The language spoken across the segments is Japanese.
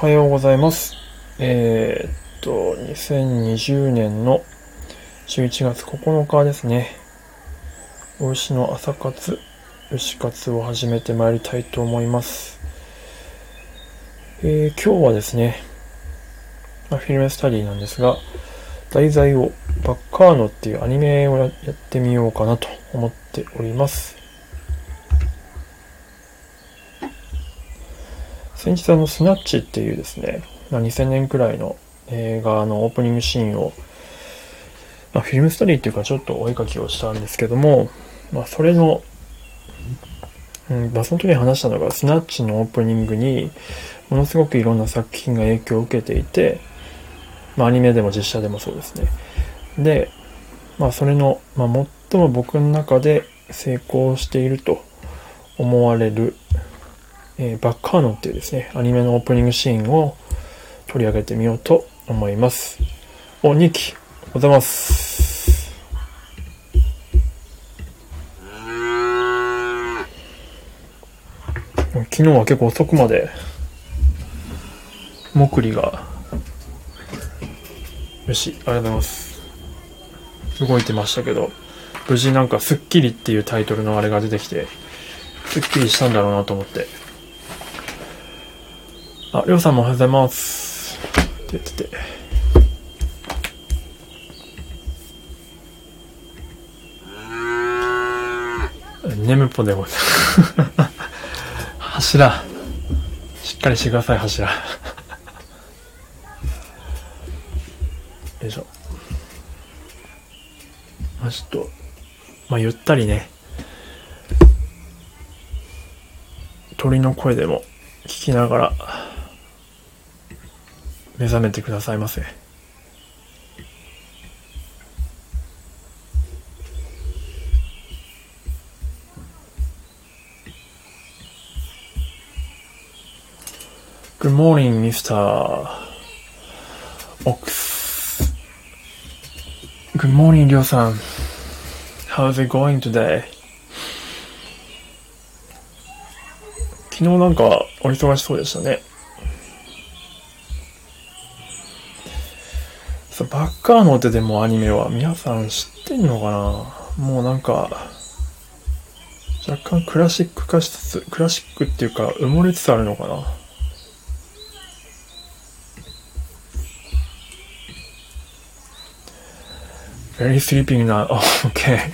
おはようございます。えー、っと、2020年の11月9日ですね。お牛の朝活、牛活を始めてまいりたいと思います。えー、今日はですね、まあ、フィルムスタディなんですが、題材をバッカーノっていうアニメをやってみようかなと思っております。先日あの、スナッチっていうですね、ま、2000年くらいの映画のオープニングシーンを、まあ、フィルムスタディっていうかちょっとお絵描きをしたんですけども、まあ、それの、うん、まあ、その時に話したのが、スナッチのオープニングに、ものすごくいろんな作品が影響を受けていて、まあ、アニメでも実写でもそうですね。で、まあ、それの、まあ、最も僕の中で成功していると思われる、えーバッカーノっていうですね、アニメのオープニングシーンを取り上げてみようと思います。お、2期、おはようございます。昨日は結構遅くまで、もくりが、よし、ありがとうございます。動いてましたけど、無事なんかスッキリっていうタイトルのあれが出てきて、スッキリしたんだろうなと思って。あ、りょうさんもおはようございます。って言ってて。眠ぽでございます。柱。しっかりしてください、柱。よいしょ。まあ、ちょっと、まあ、ゆったりね、鳥の声でも聞きながら、目覚めてくださいませ。Good morning, Mr. Ox. Good morning, りょうさん。How's it going today? 昨日なんかお忙しそうでしたね。さバッカーノってでもアニメは皆さん知ってんのかな？もうなんか、若干クラシック化しつつ、クラシックっていうか埋もれつつあるのかな？Very sleeping now. okay.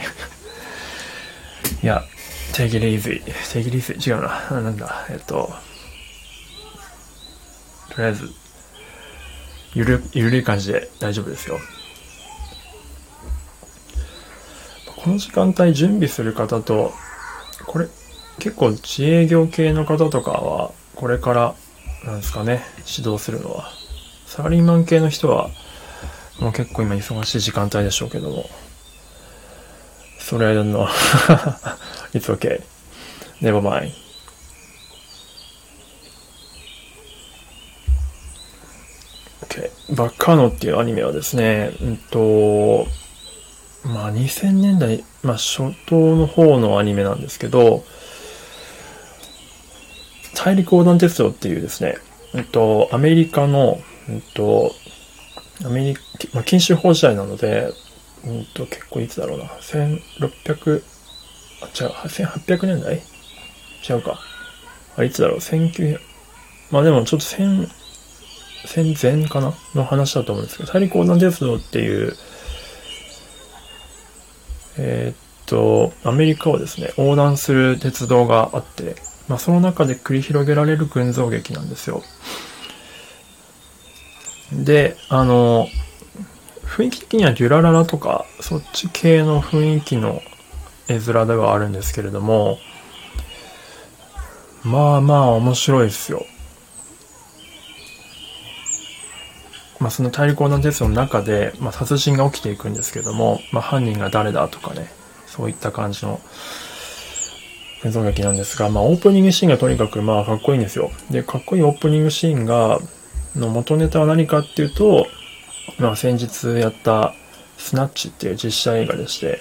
いや、take it easy. take it easy. 違うな。なんだ。えっと、とりあえず、ゆる、ゆるい感じで大丈夫ですよ。この時間帯準備する方と、これ、結構自営業系の方とかは、これから、なんですかね、指導するのは。サラリーマン系の人は、もう結構今忙しい時間帯でしょうけども。それ I don't know. It's okay. Never mind. Okay. バッカーノっていうアニメはですね、うんと、まあ2000年代、まあ初頭の方のアニメなんですけど、大陸横断鉄道っていうですね、うんと、アメリカの、うんと、アメリカ、まあ、禁酒法時代なので、うんと、結構いつだろうな、1600、あ、違う、1800年代違うか。あ、いつだろう、1900、まあでもちょっと戦、戦前かな？の話だと思うんですけど、大陸横断鉄道っていう、えーっと、アメリカをですね、横断する鉄道があって、まあその中で繰り広げられる群像劇なんですよ。で、あの、雰囲気的にはデュラララとか、そっち系の雰囲気の絵面ではあるんですけれども、まあまあ面白いですよ。まあその大陸横断鉄道の中で、まあ殺人が起きていくんですけども、まあ犯人が誰だとかね、そういった感じの群像劇なんですが、まあオープニングシーンがとにかくまあかっこいいんですよ。で、かっこいいオープニングシーンが、の元ネタは何かっていうと、まあ先日やったスナッチっていう実写映画でして、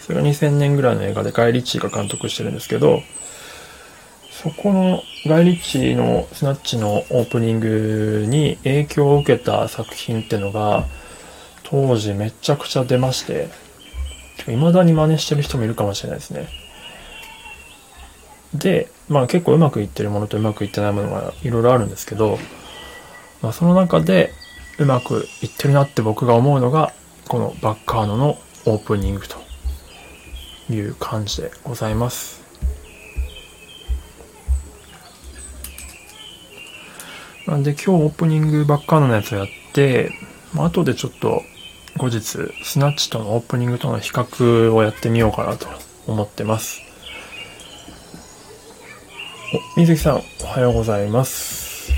それが2000年ぐらいの映画でガイ・リッチーが監督してるんですけど、そこのガイリッチのスナッチのオープニングに影響を受けた作品ってのが当時めちゃくちゃ出まして、未だに真似してる人もいるかもしれないですね。で、まあ結構うまくいってるものとうまくいってないものがいろいろあるんですけど、まあその中でうまくいってるなって僕が思うのが、このバッカーノのオープニングという感じでございます。なんで今日オープニングバッカーノのやつをやって、まあ、後でちょっと後日スナッチとのオープニングとの比較をやってみようかなと思ってます。お、水木さん、おはようございます。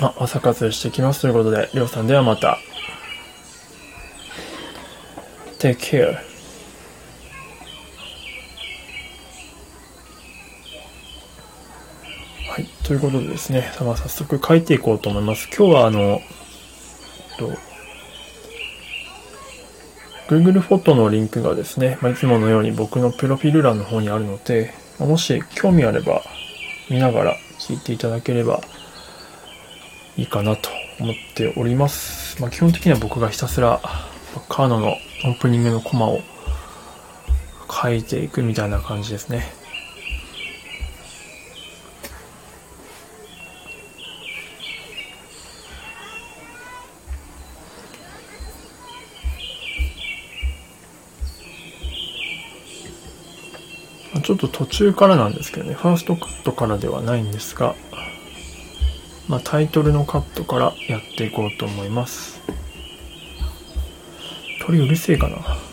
あ、朝活してきますということで、りょうさんではまた。Take care. ということでですね、まあ、早速書いていこうと思います。今日はあの、と Google フォトのリンクがですね、まあ、いつものように僕のプロフィール欄の方にあるので、ま、もし興味あれば見ながら聞いていただければいいかなと思っております。まあ、基本的には僕がひたすらカーノのオープニングのコマを書いていくみたいな感じですね。ちょっと途中からなんですけどね、ファーストカットからではないんですが、まあ、タイトルのカットからやっていこうと思います。鳥うるせえかな。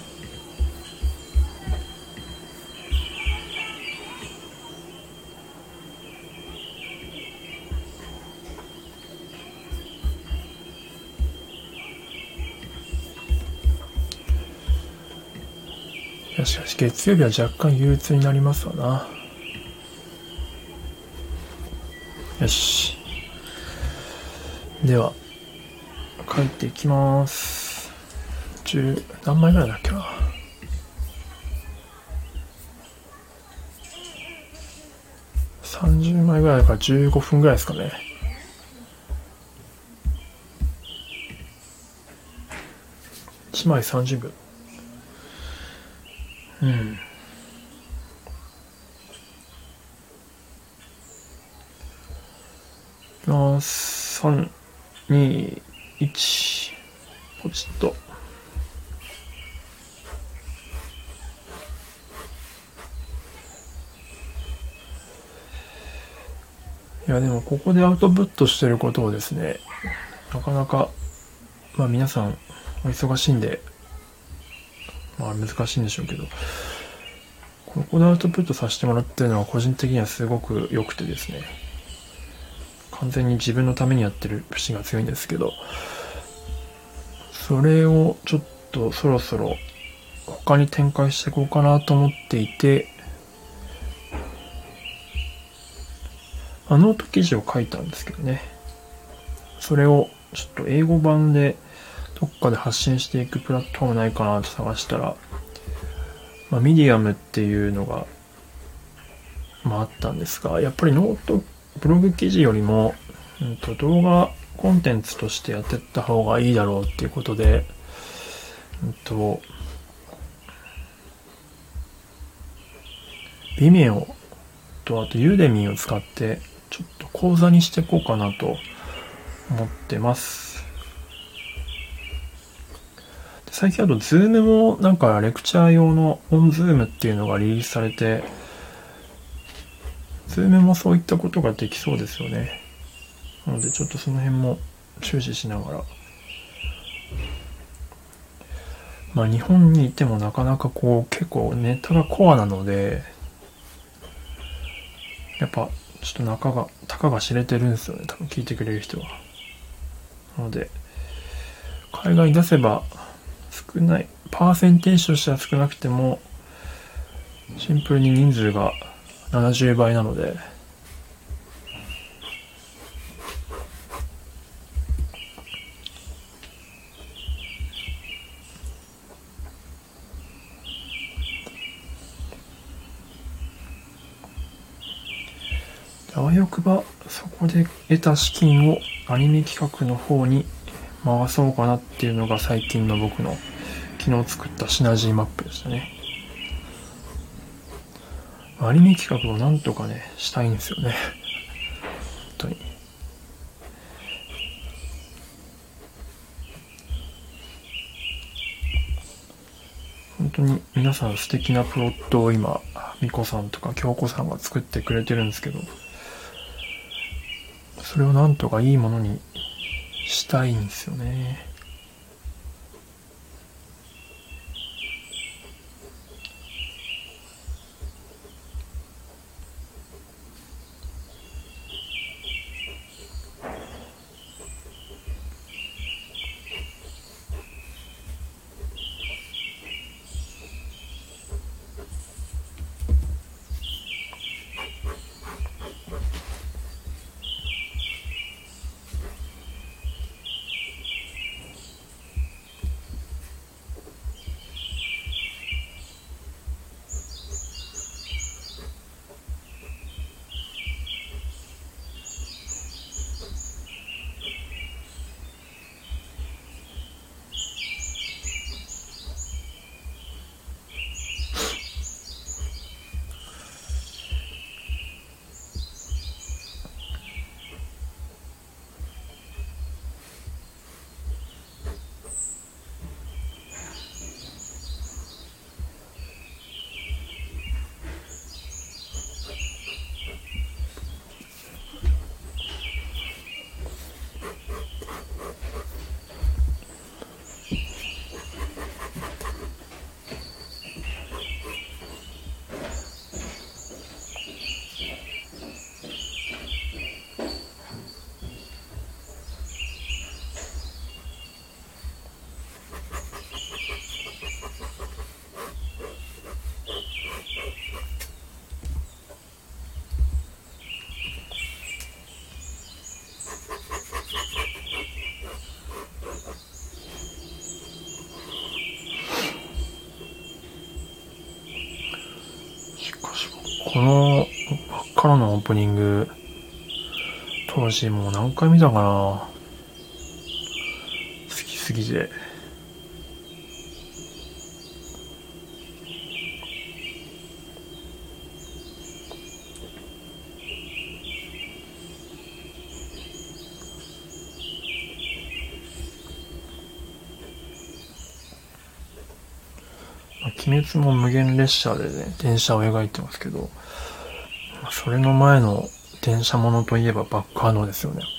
月曜日は若干憂鬱になりますわな。よし。では、書いていきます。10、何枚ぐらいだっけな。30枚ぐらいだから15分ぐらいですかね。1枚30秒。うん。あ、3、2、1、ポチッと。いや、でもここでアウトプットしてることをですね、なかなか、まあ皆さん。お忙しいん。で、まあ難しいんでしょうけど、ここでアウトプットさせてもらってるのは個人的にはすごく良くてですね、完全に自分のためにやってる節が強いんですけど、それをちょっとそろそろ他に展開していこうかなと思っていて、あノート記事を書いたんですけどね、それをちょっと英語版でどっかで発信していくプラットフォームないかなと探したら、まあ、ミディアムっていうのが、まあ、あったんですが、やっぱり note、ブログ記事よりも、うんと、動画コンテンツとしてやってった方がいいだろうっていうことで、うんと、Vimeo とあと Udemy を使ってちょっと講座にしていこうかなと思ってます。最近あと、 Zoom もなんかレクチャー用の OnZoom っていうのがリリースされて、 Zoom もそういったことができそうですよね。なので、ちょっとその辺も注視しながら。まあ、日本にいてもなかなかこう、結構ネタがコアなので、やっぱ、ちょっと中が、たかが知れてるんですよね。多分聞いてくれる人は。なので、海外に出せば、少ない、パーセンテージとしては少なくても、シンプルに人数が70倍なので、あわよくばそこで得た資金をアニメ企画の方に回そうかなっていうのが最近の僕の昨日作ったシナジーマップでしたね。アニメ企画をなんとかね、したいんですよね。本当に。本当に皆さん素敵なプロットを今、みこさんとか京子さんが作ってくれてるんですけど、それをなんとかいいものにしたいんですよね。この、ばっからのオープニング、当時もう何回見たかな好きすぎて。も無限列車でね、電車を描いてますけど、それの前の電車ものといえばバックハノーですよね、やっ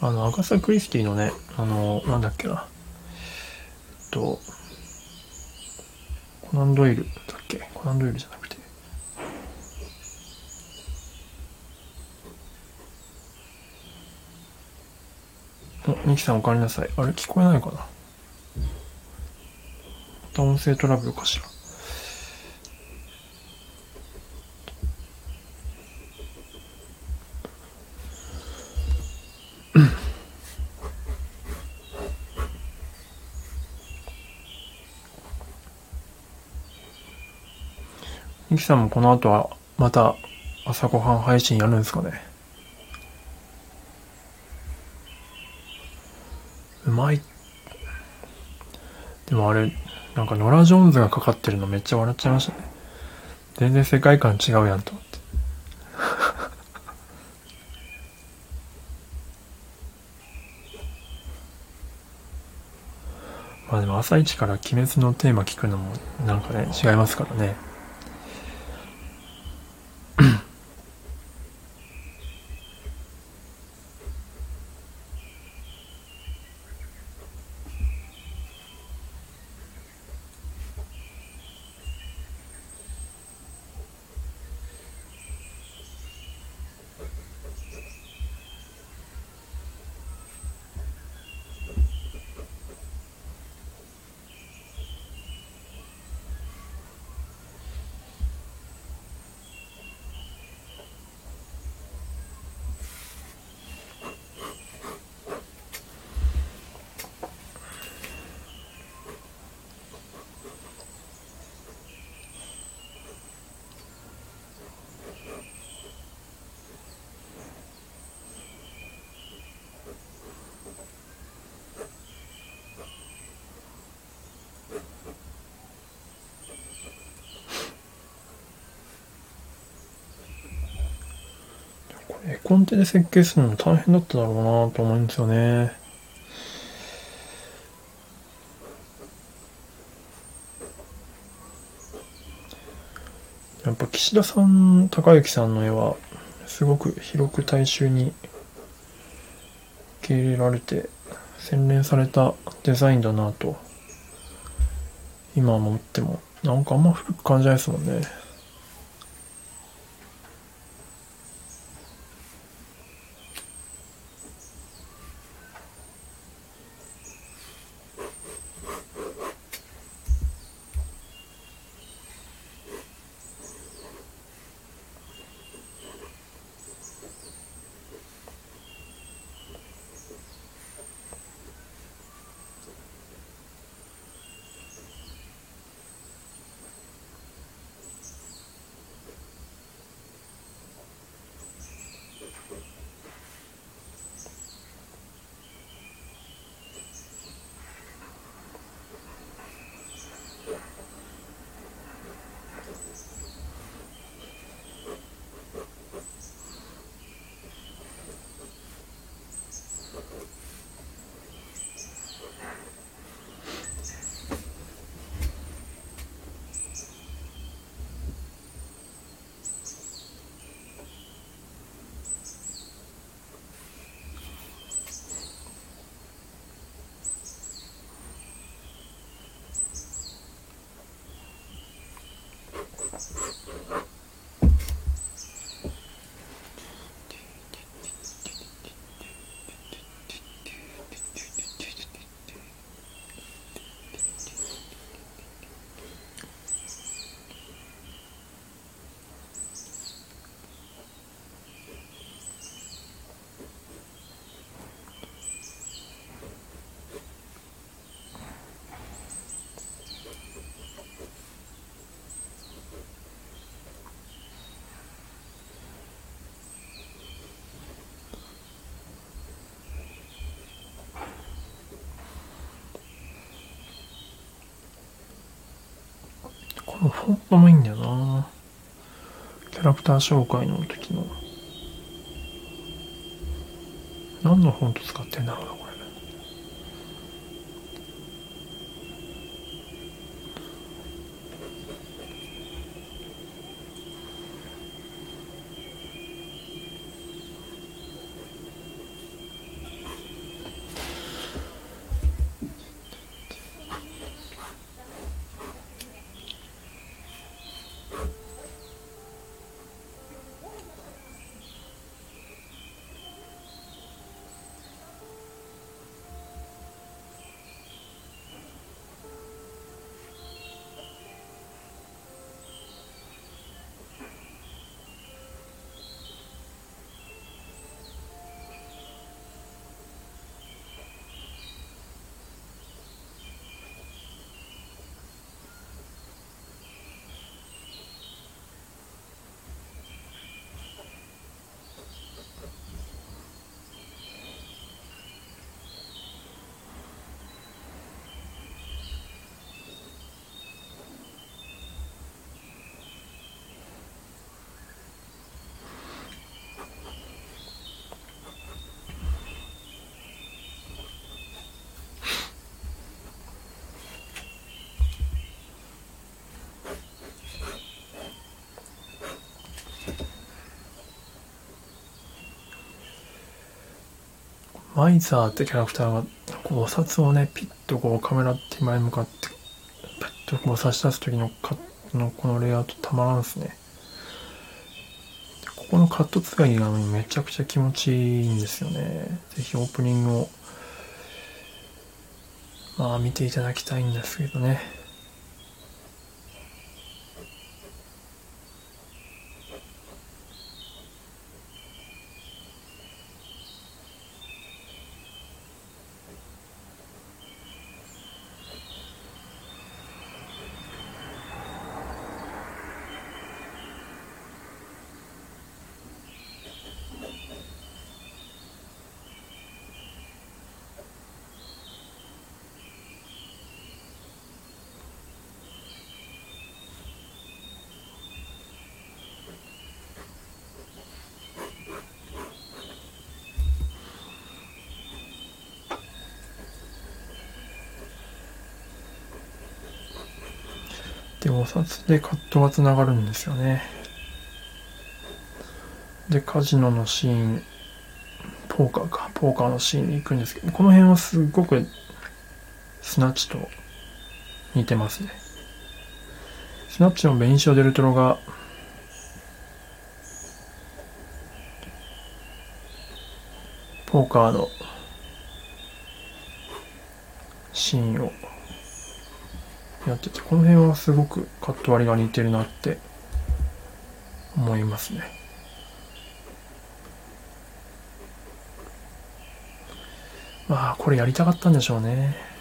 ぱ。あの、アガサ・クリスティのね、あの、なんだっけな。えっと、コナンドイルだっけ？コナンドイルじゃなくて。おミキさんおかえりなさい。あれ聞こえないかな？また音声トラブルかしら。ミキさんもこの後はまた朝ごはん配信やるんですかねうまい。でもあれ、なんかノラ・ジョーンズがかかってるのめっちゃ笑っちゃいましたね。全然世界観違うやんと思って。まあでも朝一から鬼滅のテーマ聞くのもなんかね、違いますからね。絵コンテで設計するのも大変だっただろうなと思うんですよね。やっぱ岸田さん、高之さんの絵は、すごく広く大衆に受け入れられて、洗練されたデザインだなと、今思っても、なんかあんま古く感じないですもんね。フォントもいいんだよな。キャラクター紹介の時の。何のフォント使ってんだろうなこれ。マイザーってキャラクターが、こうお札をね、ピッとこうカメラ手前に向かって、ピッとこう差し出す時のカのこのレイアウトたまらんすね。ここのカット使いがめちゃくちゃ気持ちいいんですよね。ぜひオープニングを、まあ見ていただきたいんですけどね。で、お札でカットがつながるんですよね。で、カジノのシーン、ポーカーか、ポーカーのシーンに行くんですけど、この辺はすごくスナッチと似てますね。スナッチのベニシオ・デルトロがポーカーのシーンをやってて、この辺はすごくカット割りが似てるなって思いますね。まあ、これやりたかったんでしょうね。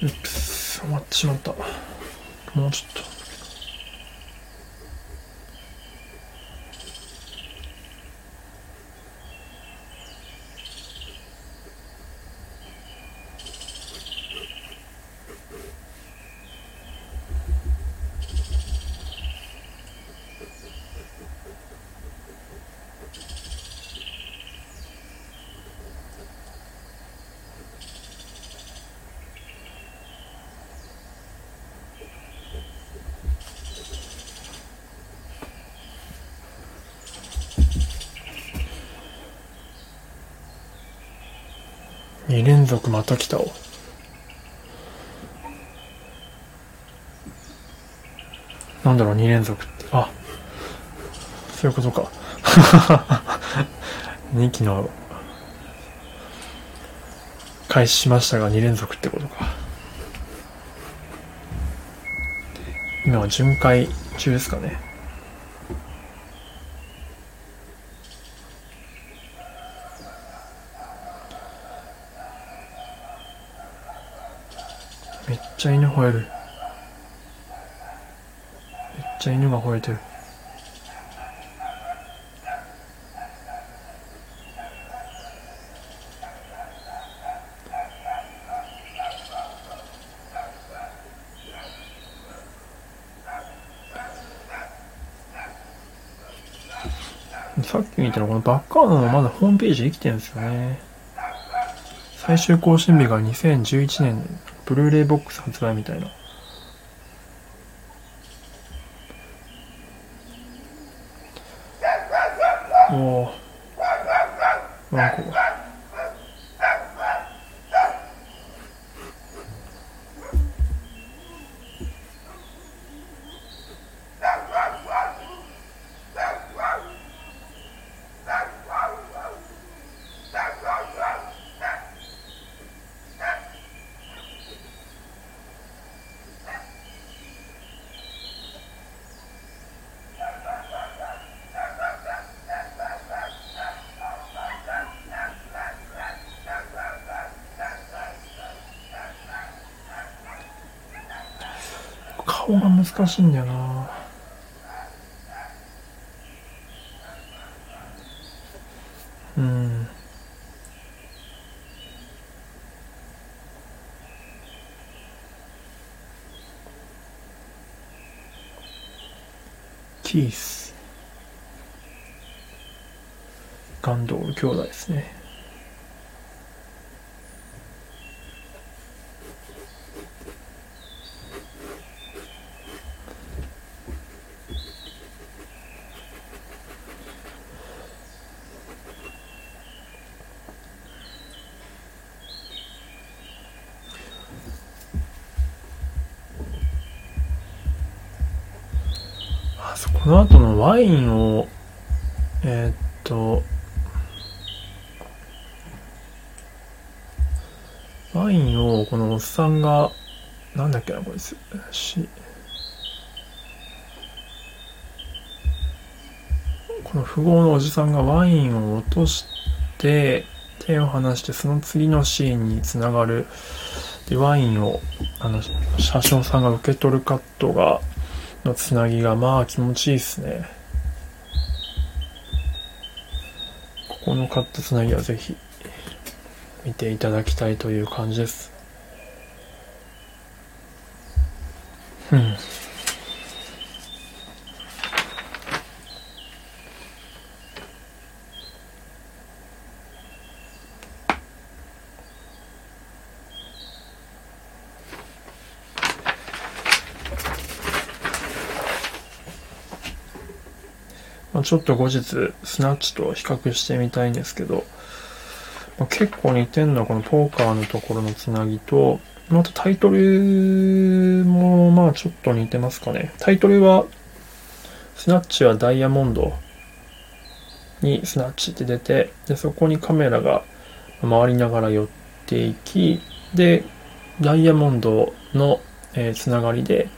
うっす終わってしまった。もうちょっと。2連続また来たおなんだろう2連続って。あそういうことか。2期の開始しましたが2連続ってことか。今は巡回中ですかね。ちゃ犬吠える。めっちゃ犬が吠えてる。さっき見たらこのバッカードのまだホームページできてるんですよね。最終更新日が2011年。ブルーレイボックス発売みたいな。おお。ワンコが。顔が難しいんだよな。うん。キース。ガンドール兄弟ですねあそこの後のワインをえーっとワインをこのおっさんがなんだっけなこいつ。しこの富豪のおじさんがワインを落として手を離してその次のシーンにつながる。でワインをあの車掌さんが受け取るカットがのつなぎがまあ気持ちいいっすね。ここのカットつなぎはぜひ見ていただきたいという感じです。うん。まあ、ちょっと後日スナッチと比較してみたいんですけど、まあ、結構似てんのはこのポーカーのところのつなぎと、またタイトルもまあちょっと似てますかね。タイトルは、スナッチはダイヤモンドにスナッチって出て、で、そこにカメラが回りながら寄っていき、で、ダイヤモンドの、えーつながりで、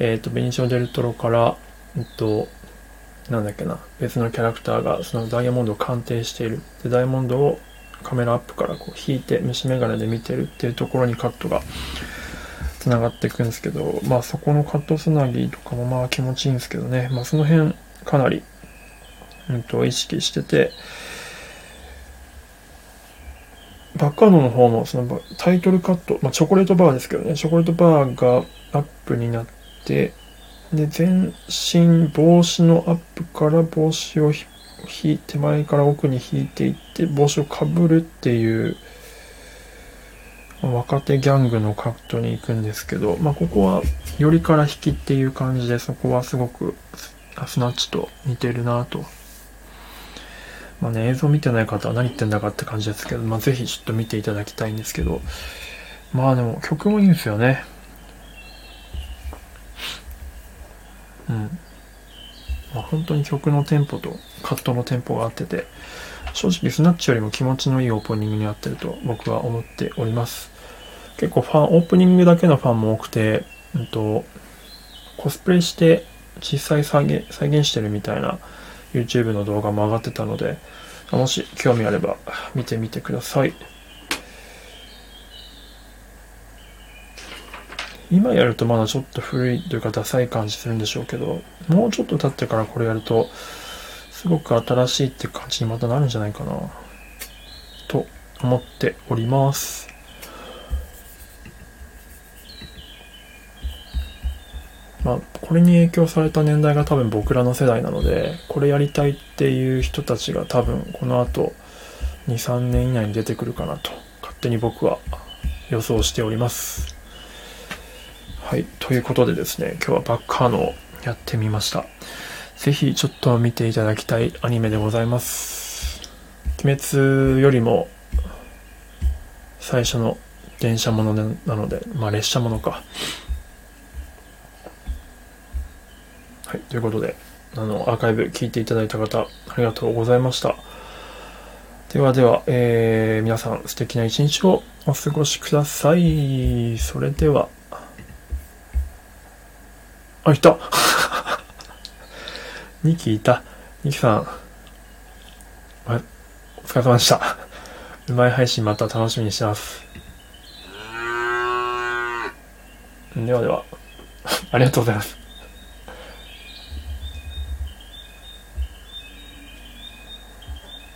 えっ、と、ベニシオ・デルトロから、えっと、なんだっけな、別のキャラクターがそのダイヤモンドを鑑定している。で、ダイヤモンドをカメラアップからこう引いて、虫眼鏡で見てるっていうところにカットが繋がっていくんですけど、まあそこのカットつなぎとかもまあ気持ちいいんですけどね、まあその辺かなり、うんと、意識してて、バックカードの方もそのタイトルカット、まあチョコレートバーですけどね、チョコレートバーがアップになって、で、全身帽子のアップから帽子をひ引いて、前から奥に引いていって、帽子をかぶるっていう、若手ギャングのカットに行くんですけど、まあ、ここは、よりから引きっていう感じで、そこはすごく、スナッチと似てるなと。まあね、映像見てない方は何言ってんだかって感じですけど、まあ、ぜひちょっと見ていただきたいんですけど、まあでも曲もいいんですよね。うん。まあ、本当に曲のテンポとカットのテンポが合ってて、正直スナッチよりも気持ちのいいオープニングになってると僕は思っております。結構ファン、オープニングだけのファンも多くて、うんと、コスプレして実際再現再現してるみたいな YouTube の動画も上がってたので、もし興味あれば見てみてください。今やるとまだちょっと古いというかダサい感じするんでしょうけど、もうちょっと経ってからこれやると、すごく新しいって感じにまたなるんじゃないかな、と思っております。まあ、これに影響された年代が多分僕らの世代なので、これやりたいっていう人たちが多分この後2、3年以内に出てくるかなと、勝手に僕は予想しております。はい。ということでですね、今日はバッカーノをやってみました。ぜひちょっと見ていただきたいアニメでございます。鬼滅よりも最初の電車ものなので、まあ列車ものか。はい。ということで、あの、アーカイブ聞いていただいた方、ありがとうございました。ではでは、えー、皆さん素敵な一日をお過ごしください。それでは、あ、いた ニキいた。ニキさん。お疲れ様でした。うまい配信また楽しみにしてます。ではでは、ありがとうございます。